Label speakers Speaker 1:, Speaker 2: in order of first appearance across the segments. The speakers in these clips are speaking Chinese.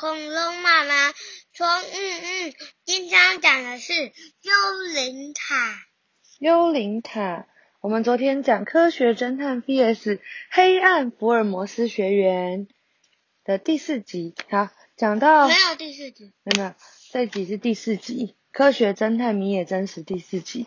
Speaker 1: 恐龙妈妈说：“嗯嗯，今天讲的是幽灵塔。
Speaker 2: 幽灵塔，我们昨天讲科学侦探 VS 黑暗福尔摩斯学员的第四集，好，讲到
Speaker 1: 没有第四集，
Speaker 2: 没有，这集是第四集，科学侦探迷也真实第四集，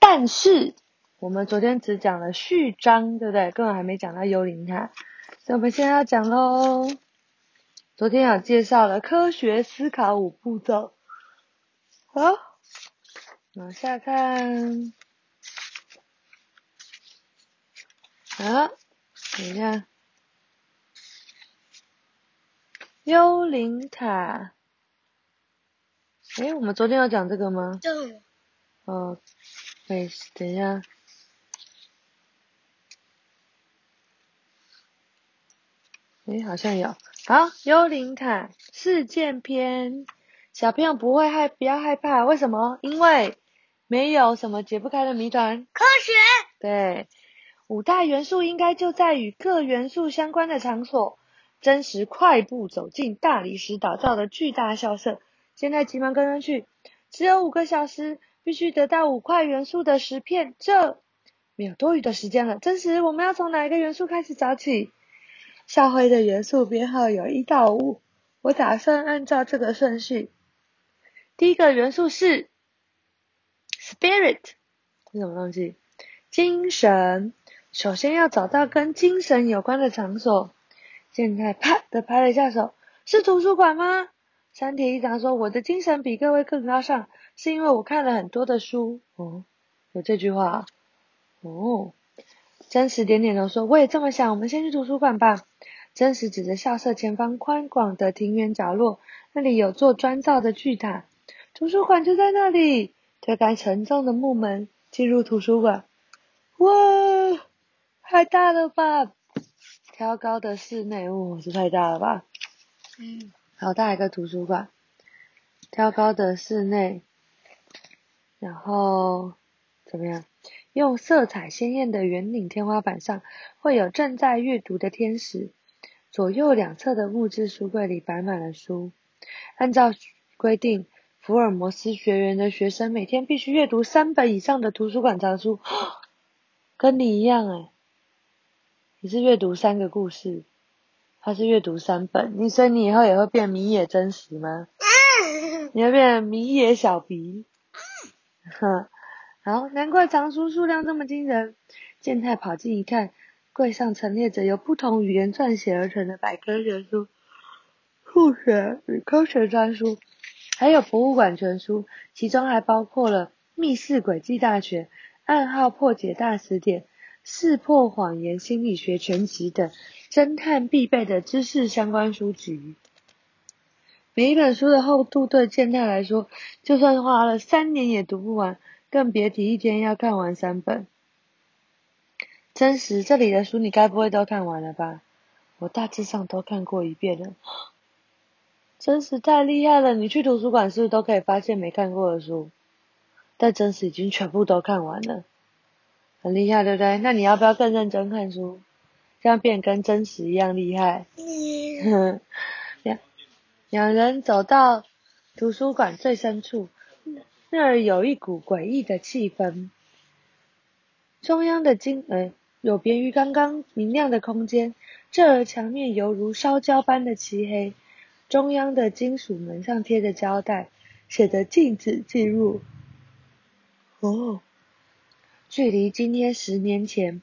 Speaker 2: 但是我们昨天只讲了序章，对不对？根本还没讲到幽灵塔，所以我们现在要讲喽。昨天有介绍了科学思考五步骤，好，往下看，好，等一下，幽灵塔，哎，我们昨天有讲这个吗？
Speaker 1: 对，
Speaker 2: 哦，没，等一下。哎，好像有。好，幽灵卡事件篇，小朋友不会害，不要害怕，为什么？因为没有什么解不开的谜团。
Speaker 1: 科学。
Speaker 2: 对，五大元素应该就在与各元素相关的场所。真实快步走进大理石打造的巨大校舍，现在急忙跟上去。只有五个小时，必须得到五块元素的石片，这没有多余的时间了。真实，我们要从哪一个元素开始找起？校徽的元素编号有一到五，我打算按照这个顺序。第一个元素是 spirit，是什么东西？精神。首先要找到跟精神有关的场所。现在啪的拍了一下手，是图书馆吗？山田一长说：“我的精神比各位更高尚，是因为我看了很多的书。”哦，有这句话。哦。真实点点头说：“我也这么想，我们先去图书馆吧。”真实指着校舍前方宽广的庭园角落，那里有座砖造的巨塔，图书馆就在那里。推开沉重的木门，进入图书馆。哇，太大了吧！挑高的室内，哇，这太大了吧！
Speaker 1: 嗯，
Speaker 2: 好大一个图书馆，挑高的室内，然后怎么样？用色彩鲜艳的圆顶天花板上，会有正在阅读的天使。左右两侧的木质书柜里摆满了书。按照规定，福尔摩斯学园的学生每天必须阅读三本以上的图书馆藏书。跟你一样哎，你是阅读三个故事，他是阅读三本。你所以你以后也会变米野真实吗？你会变米野小鼻？哼。好，难怪藏书数量这么惊人。健太跑近一看，柜上陈列着由不同语言撰写而成的百科全书、数学与科学专书，还有博物馆全书，其中还包括了《密室诡计大全》《暗号破解大词典》《识破谎言心理学全集》等侦探必备的知识相关书籍。每一本书的厚度对健太来说，就算花了三年也读不完。更别提一天要看完三本。真实，这里的书你该不会都看完了吧？我大致上都看过一遍了。真实太厉害了，你去图书馆是不是都可以发现没看过的书？但真实已经全部都看完了，很厉害，对不对？那你要不要更认真看书，这样变跟真实一样厉害？两两人走到图书馆最深处。那儿有一股诡异的气氛。中央的金，门，有别于刚刚明亮的空间，这儿墙面犹如烧焦般的漆黑。中央的金属门上贴着胶带，写着禁止进入。哦，距离今天十年前，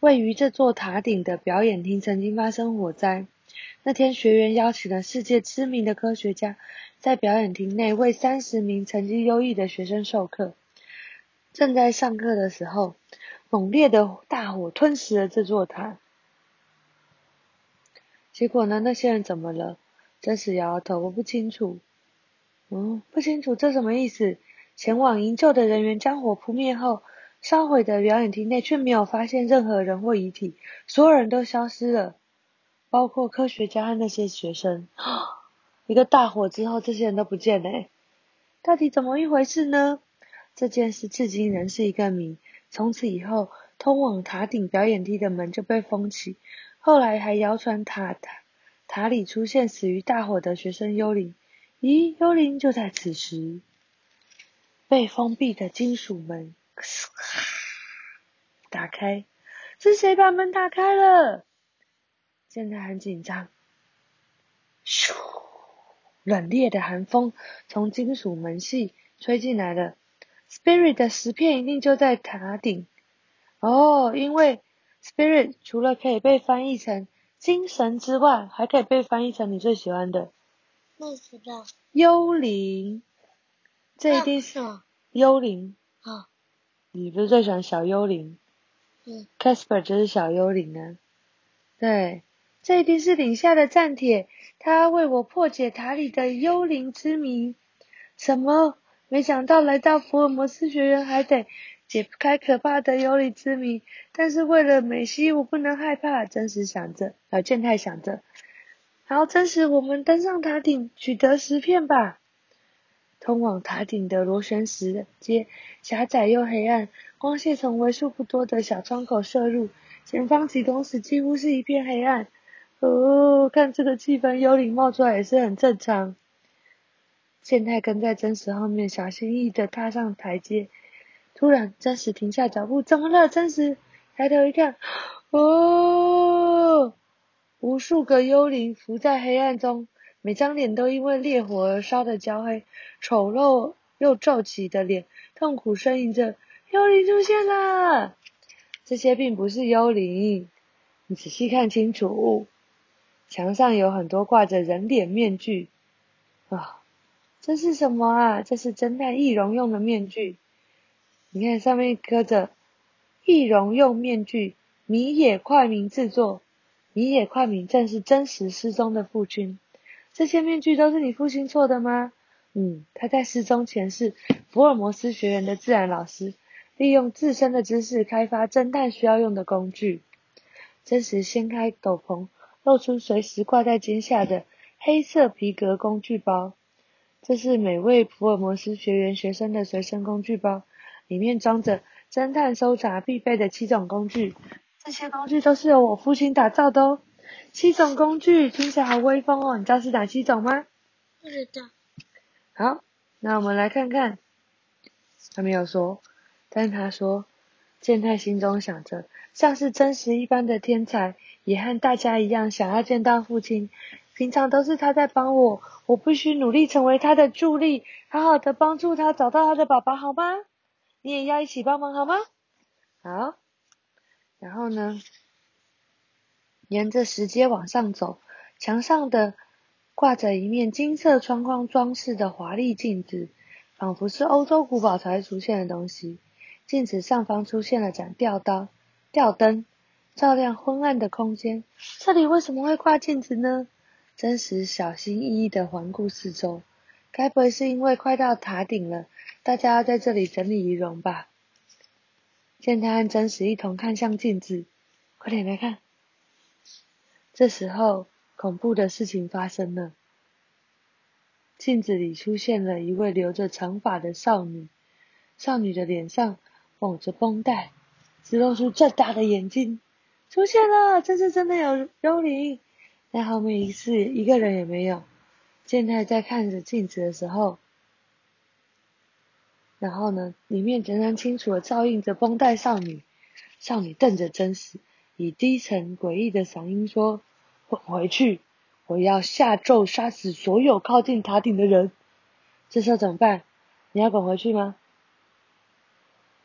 Speaker 2: 位于这座塔顶的表演厅曾经发生火灾。那天，学员邀请了世界知名的科学家。在表演厅内为三十名成绩优异的学生授课。正在上课的时候，猛烈的大火吞噬了这座塔。结果呢？那些人怎么了？真是摇摇头，我不清楚。嗯，不清楚，这什么意思？前往营救的人员将火扑灭后，烧毁的表演厅内却没有发现任何人或遗体，所有人都消失了，包括科学家和那些学生。一个大火之后，这些人都不见了，到底怎么一回事呢？这件事至今仍是一个谜。从此以后，通往塔顶表演厅的门就被封起。后来还谣传塔塔塔里出现死于大火的学生幽灵。咦，幽灵就在此时。被封闭的金属门打开，是谁把门打开了？现在很紧张。咻，冷冽的寒风从金属门隙吹进来了。Spirit 的石片一定就在塔顶。哦，因为 Spirit 除了可以被翻译成精神之外，还可以被翻译成你最喜欢的。
Speaker 1: 不知道。
Speaker 2: 幽灵。这一定是幽灵。
Speaker 1: 好，
Speaker 2: 你不是最喜欢小幽灵？
Speaker 1: 嗯。
Speaker 2: Casper 就是小幽灵啊。对，这一定是领下的战帖，他为我破解塔里的幽灵之谜。什么？没想到来到福尔摩斯学院还得解不开可怕的幽灵之谜，但是为了美西，我不能害怕。真实想着，呃，健太想着。好，真实，我们登上塔顶，取得石片吧。通往塔顶的螺旋石阶狭窄又黑暗，光线从为数不多的小窗口射入，前方启动时几乎是一片黑暗。哦，看这个气氛，幽灵冒出来也是很正常。健太跟在真实后面，小心翼翼的踏上台阶。突然，真实停下脚步，怎么了？真实抬头一看，哦，无数个幽灵浮在黑暗中。每张脸都因为烈火而烧得焦黑，丑陋又皱起的脸，痛苦呻吟着：“幽灵出现了！”这些并不是幽灵，你仔细看清楚，墙上有很多挂着人脸面具。啊，这是什么啊？这是侦探易容用的面具。你看上面刻着“易容用面具，米野快明制作”。米野快明正是真实失踪的父亲。这些面具都是你父亲做的吗？嗯，他在失踪前是福尔摩斯学院的自然老师，利用自身的知识开发侦探需要用的工具。真实掀开斗篷，露出随时挂在肩下的黑色皮革工具包。这是每位福尔摩斯学员学生的随身工具包，里面装着侦探搜查必备的七种工具。这些工具都是由我父亲打造的哦。七种工具听起来好威风哦，你知道是哪七种吗？
Speaker 1: 不知道。
Speaker 2: 好，那我们来看看。他没有说，但他说，健太心中想着，像是真实一般的天才，也和大家一样想要见到父亲。平常都是他在帮我，我必须努力成为他的助力，好好的帮助他找到他的爸爸，好吗？你也要一起帮忙，好吗？好。然后呢？沿着石阶往上走，墙上的挂着一面金色窗框装饰的华丽镜子，仿佛是欧洲古堡才会出现的东西。镜子上方出现了盏吊刀、吊灯，照亮昏暗的空间。这里为什么会挂镜子呢？真实小心翼翼的环顾四周，该不会是因为快到塔顶了，大家要在这里整理仪容吧？见他和真实一同看向镜子，快点来看。这时候，恐怖的事情发生了。镜子里出现了一位留着长发的少女，少女的脸上绑着绷带，只露出正大的眼睛。出现了，这次真的有幽灵，但后面一次一个人也没有。健太在看着镜子的时候，然后呢，里面仍然清楚的照映着绷带少女。少女瞪着真实，以低沉诡异的嗓音说。滚回去！我要下咒杀死所有靠近塔顶的人。这时候怎么办？你要滚回去吗？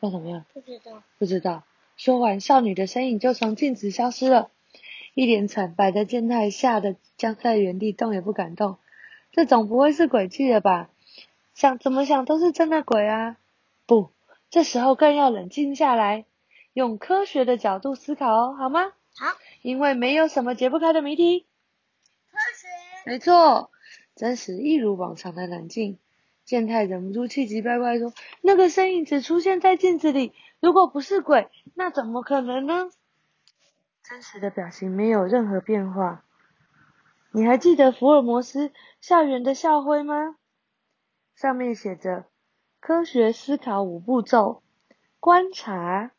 Speaker 2: 要怎么样？
Speaker 1: 不知道。
Speaker 2: 不知道。说完，少女的身影就从镜子消失了。一脸惨白的健太吓得僵在原地，动也不敢动。这总不会是诡计了吧？想怎么想都是真的鬼啊！不，这时候更要冷静下来，用科学的角度思考哦，好吗？
Speaker 1: 好。
Speaker 2: 因为没有什么解不开的谜题。
Speaker 1: 科学。
Speaker 2: 没错，真实一如往常的冷静。健太忍不住气急败坏说：“那个身影只出现在镜子里，如果不是鬼，那怎么可能呢？”真实的表情没有任何变化。你还记得福尔摩斯校园的校徽吗？上面写着：科学思考五步骤，观察，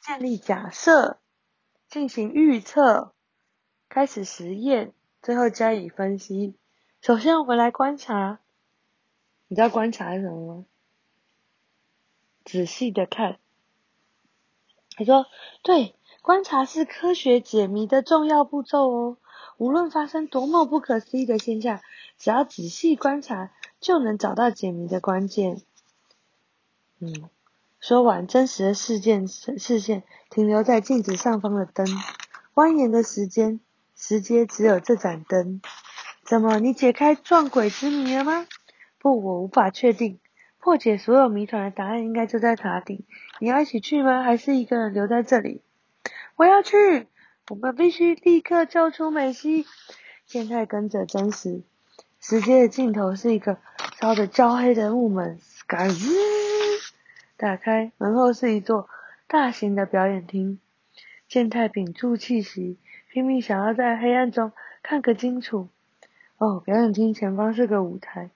Speaker 2: 建立假设。进行预测，开始实验，最后加以分析。首先，我们来观察，你知道观察是什么吗？仔细的看。他说：“对，观察是科学解谜的重要步骤哦。无论发生多么不可思议的现象，只要仔细观察，就能找到解谜的关键。”嗯，说完，真实的事件视线停留在镜子上方的灯，蜿蜒的时间时间只有这盏灯。怎么，你解开撞鬼之谜了吗？不，我无法确定。破解所有谜团的答案应该就在塔顶。你要一起去吗？还是一个人留在这里？我要去！我们必须立刻救出美希。健太跟着真实。时间的尽头是一个烧得焦黑的木门。嘎吱！打开门后是一座大型的表演厅。健太屏住气息，拼命想要在黑暗中看个清楚。哦，表演厅前方是个舞台，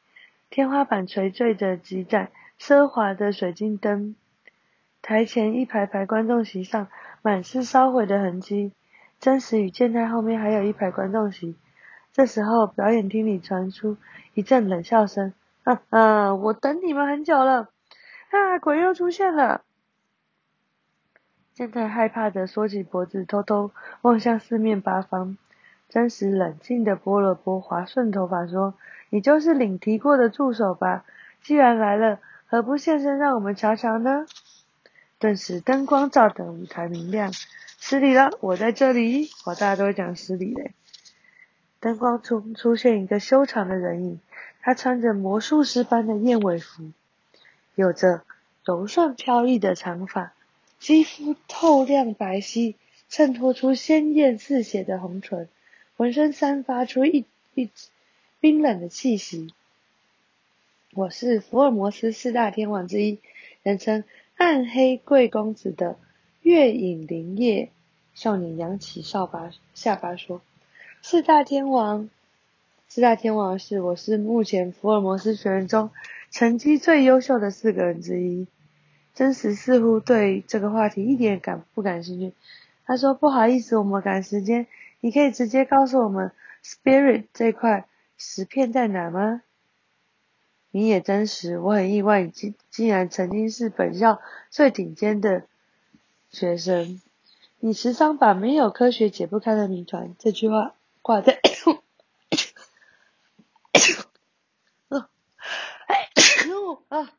Speaker 2: 天花板垂坠着几盏奢华的水晶灯，台前一排排观众席上满是烧毁的痕迹。真实与健太后面还有一排观众席。这时候，表演厅里传出一阵冷笑声：“啊啊，我等你们很久了！啊，鬼又出现了！”健太害怕的缩起脖子，偷偷望向四面八方。真实冷静地拨了拨滑顺头发，说：“你就是领提过的助手吧？既然来了，何不现身让我们瞧瞧呢？”顿时灯光照得舞台明亮。失礼了，我在这里。我大家都讲失礼嘞。灯光中出现一个修长的人影，他穿着魔术师般的燕尾服，有着柔顺飘逸的长发，肌肤透亮白皙，衬托出鲜艳似血的红唇。浑身散发出一一冰冷的气息。我是福尔摩斯四大天王之一，人称暗黑贵公子的月影灵叶少年，扬起扫把下巴说：“四大天王，四大天王是我是目前福尔摩斯学院中成绩最优秀的四个人之一。”真实似乎对这个话题一点感不感兴趣。他说：“不好意思，我们赶时间。”你可以直接告诉我们，spirit 这块石片在哪吗？你也真实，我很意外，你竟竟然曾经是本校最顶尖的学生。你时常把“没有科学解不开的谜团”这句话挂在，啊，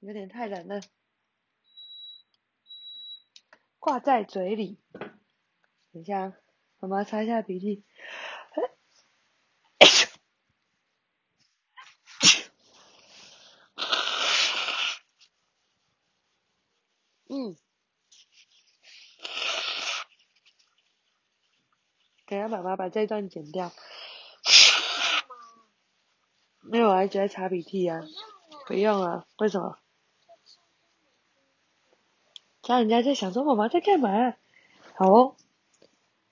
Speaker 2: 有点太冷了，挂在嘴里。等一下。妈妈擦一下鼻涕。嗯。等下，妈妈把这段剪掉。没有啊，直接擦鼻涕呀。不用啊，为什么？家人家在想说，妈妈在干嘛？好哦。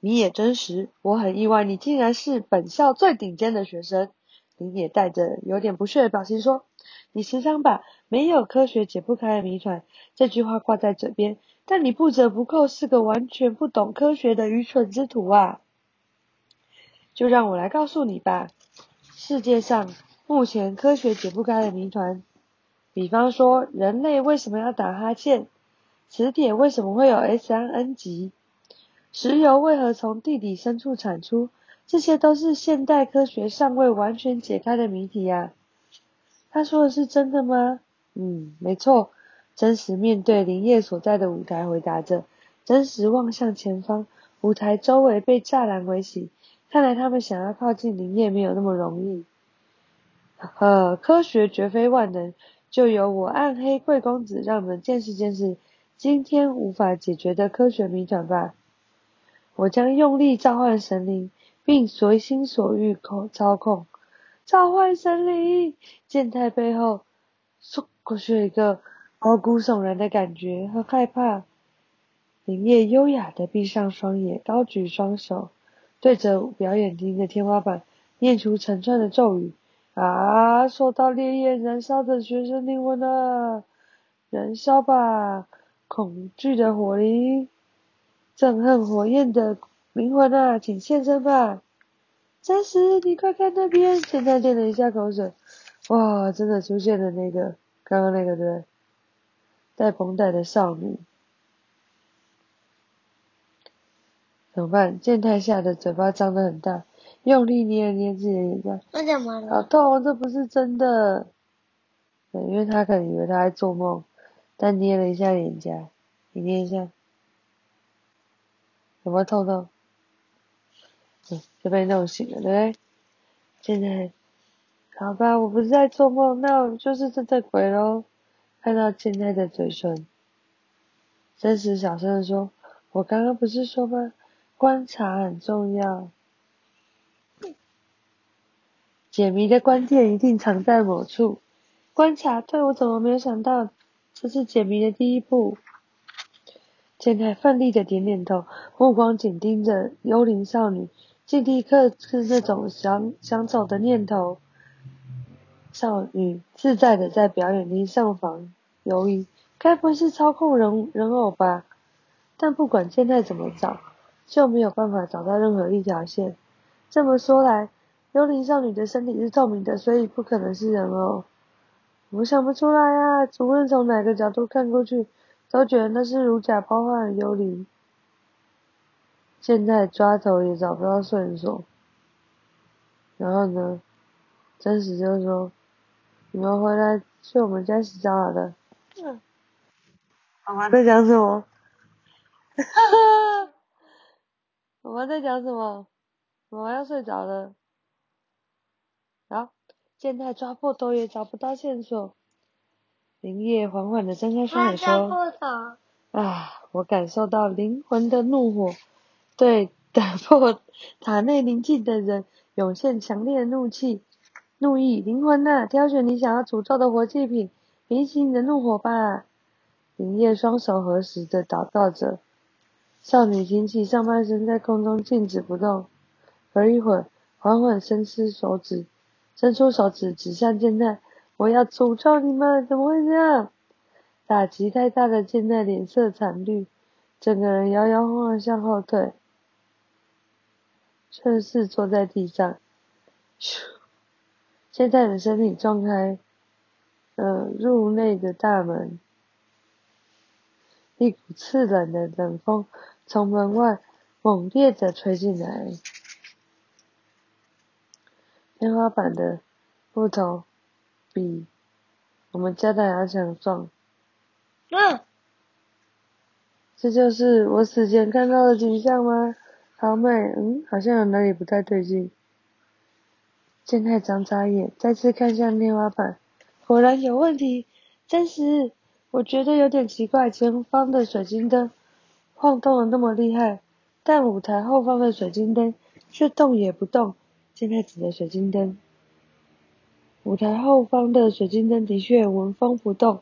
Speaker 2: 你也真实，我很意外，你竟然是本校最顶尖的学生。林野带着有点不屑的表情说：“你时常把‘没有科学解不开的谜团’这句话挂在嘴边，但你不折不扣是个完全不懂科学的愚蠢之徒啊！就让我来告诉你吧，世界上目前科学解不开的谜团，比方说人类为什么要打哈欠，磁铁为什么会有 S 和 N 极。”石油为何从地底深处产出？这些都是现代科学尚未完全解开的谜题呀。他说的是真的吗？嗯，没错。真实面对林业所在的舞台回答着。真实望向前方，舞台周围被栅栏围起，看来他们想要靠近林业没有那么容易。呵，科学绝非万能，就由我暗黑贵公子让我们见识见识今天无法解决的科学谜团吧。我将用力召唤神灵，并随心所欲控操控。召唤神灵，剑太背后，嗖过去一个毛骨悚然的感觉和害怕。林叶优雅的闭上双眼，高举双手，对着表演厅的天花板念出成串的咒语。啊！受到烈焰燃烧的学生灵魂啊，燃烧吧，恐惧的火灵！憎恨火焰的灵魂啊，请现身吧！真实，你快看那边！健太咽了一下口水，哇，真的出现了那个刚刚那个对，带绷带的少女。怎么办？健太吓得嘴巴张得很大，用力捏了捏自己的眼睛。
Speaker 1: 那怎么？
Speaker 2: 好痛，这不是真的。对，因为他可能以为他在做梦，但捏了一下脸颊，你捏一下，有没有痛痛？嗯，就被弄醒了，对不对？现在，好吧，我不是在做梦，那我就是真的鬼喽。看到现在的嘴唇，真实小声的说：“我刚刚不是说吗？观察很重要，解谜的关键一定藏在某处。”观察，对我怎么没有想到，这是解谜的第一步。健太奋力的点点头，目光紧盯着幽灵少女，尽力克制那种想想走的念头。少女自在的在表演厅上房游移，该不会是操控人人偶吧？但不管健太怎么找，就没有办法找到任何一条线。这么说来，幽灵少女的身体是透明的，所以不可能是人偶。我想不出来啊！无论从哪个角度看过去，都觉得那是如假包换的幽灵。现在抓头也找不到线索。然后呢？真实就说：“你们回来去我们家洗澡好了。”嗯。妈妈在讲什么？哈哈！妈妈在讲什么？妈妈要睡着了。好。健太抓破头也找不到线索。林叶缓缓地张开双眼说：“啊，我感受到灵魂的怒火，对打破塔内宁静的人涌现强烈的怒气、怒意。灵魂呐，挑选你想要诅咒的活祭品，平息你的怒火吧。”林叶双手合十的祷告着。少女挺起上半身，在空中静止不动，隔一会儿，缓缓伸出手指。伸出手指指向剑太，我要诅咒你们！怎么会这样？打击太大的健太脸色惨绿，整个人摇摇晃晃向后退，顺势坐在地上。咻！健太的身体撞开，呃，入内的大门，一股刺冷的冷风从门外猛烈的吹进来。天花板的木头比我们家的还要强壮。嗯，这就是我死前看到的景象吗？好美，嗯，好像有哪里不太对劲。健太张眨眼，再次看向天花板，果然有问题。真实，我觉得有点奇怪，前方的水晶灯晃动的那么厉害，但舞台后方的水晶灯却动也不动。现在指的水晶灯，舞台后方的水晶灯的确纹风不动。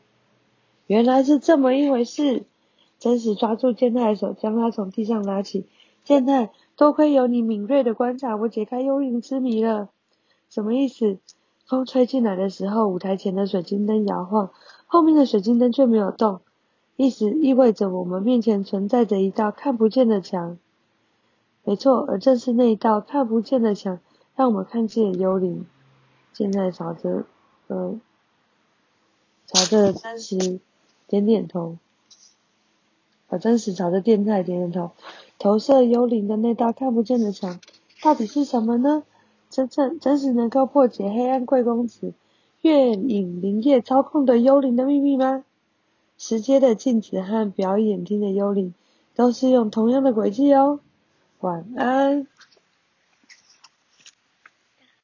Speaker 2: 原来是这么一回事。真实抓住健太的手，将他从地上拉起。健太，多亏有你敏锐的观察，我解开幽灵之谜了。什么意思？风吹进来的时候，舞台前的水晶灯摇晃，后面的水晶灯却没有动。意思意味着我们面前存在着一道看不见的墙。没错，而正是那一道看不见的墙。让我们看见幽灵，现在朝着，呃，朝着真实点点头，把真实朝着电台点点头，投射幽灵的那道看不见的墙，到底是什么呢？真正真实能够破解黑暗贵公子月影灵叶操控的幽灵的秘密吗？石阶的镜子和表演厅的幽灵都是用同样的轨迹哦。晚安。